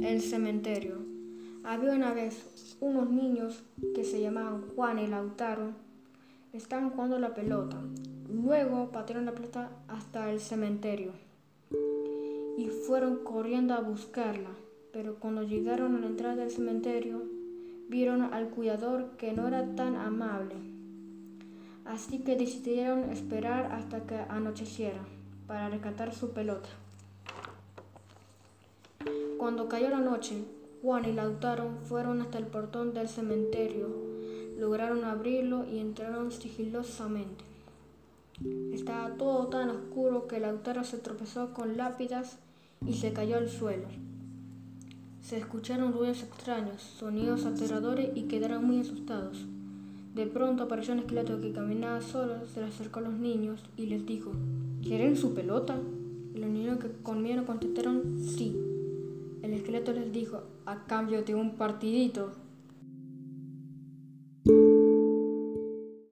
El cementerio. Había una vez unos niños que se llamaban Juan y Lautaro. Estaban jugando la pelota. Luego patearon la pelota hasta el cementerio y fueron corriendo a buscarla. Pero cuando llegaron a la entrada del cementerio, vieron al cuidador que no era tan amable. Así que decidieron esperar hasta que anocheciera para rescatar su pelota. Cuando cayó la noche, Juan y Lautaro fueron hasta el portón del cementerio, lograron abrirlo y entraron sigilosamente. Estaba todo tan oscuro que Lautaro se tropezó con lápidas y se cayó al suelo. Se escucharon ruidos extraños, sonidos aterradores y quedaron muy asustados. De pronto apareció un esqueleto que caminaba solo, se le acercó a los niños y les dijo, ¿quieren su pelota? Y los niños que con miedo contestaron sí. El esqueleto les dijo, a cambio de un partidito.